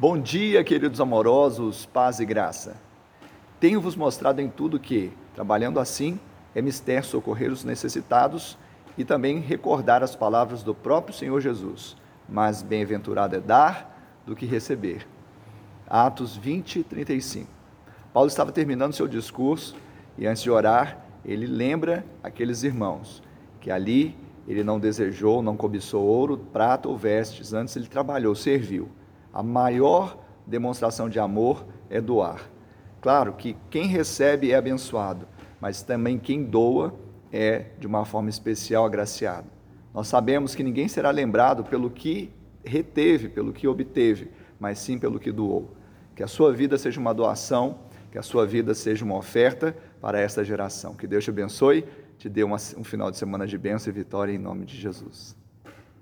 Bom dia, queridos amorosos, paz e graça. Tenho-vos mostrado em tudo que, trabalhando assim, é mister socorrer os necessitados e também recordar as palavras do próprio Senhor Jesus. Mas bem-aventurado é dar do que receber. Atos 20, 35. Paulo estava terminando seu discurso e, antes de orar, ele lembra aqueles irmãos que ali ele não desejou, não cobiçou ouro, prata ou vestes, antes ele trabalhou, serviu. A maior demonstração de amor é doar. Claro que quem recebe é abençoado, mas também quem doa é de uma forma especial agraciado. Nós sabemos que ninguém será lembrado pelo que reteve, pelo que obteve, mas sim pelo que doou. Que a sua vida seja uma doação, que a sua vida seja uma oferta para esta geração. Que Deus te abençoe te dê uma, um final de semana de bênção e vitória em nome de Jesus.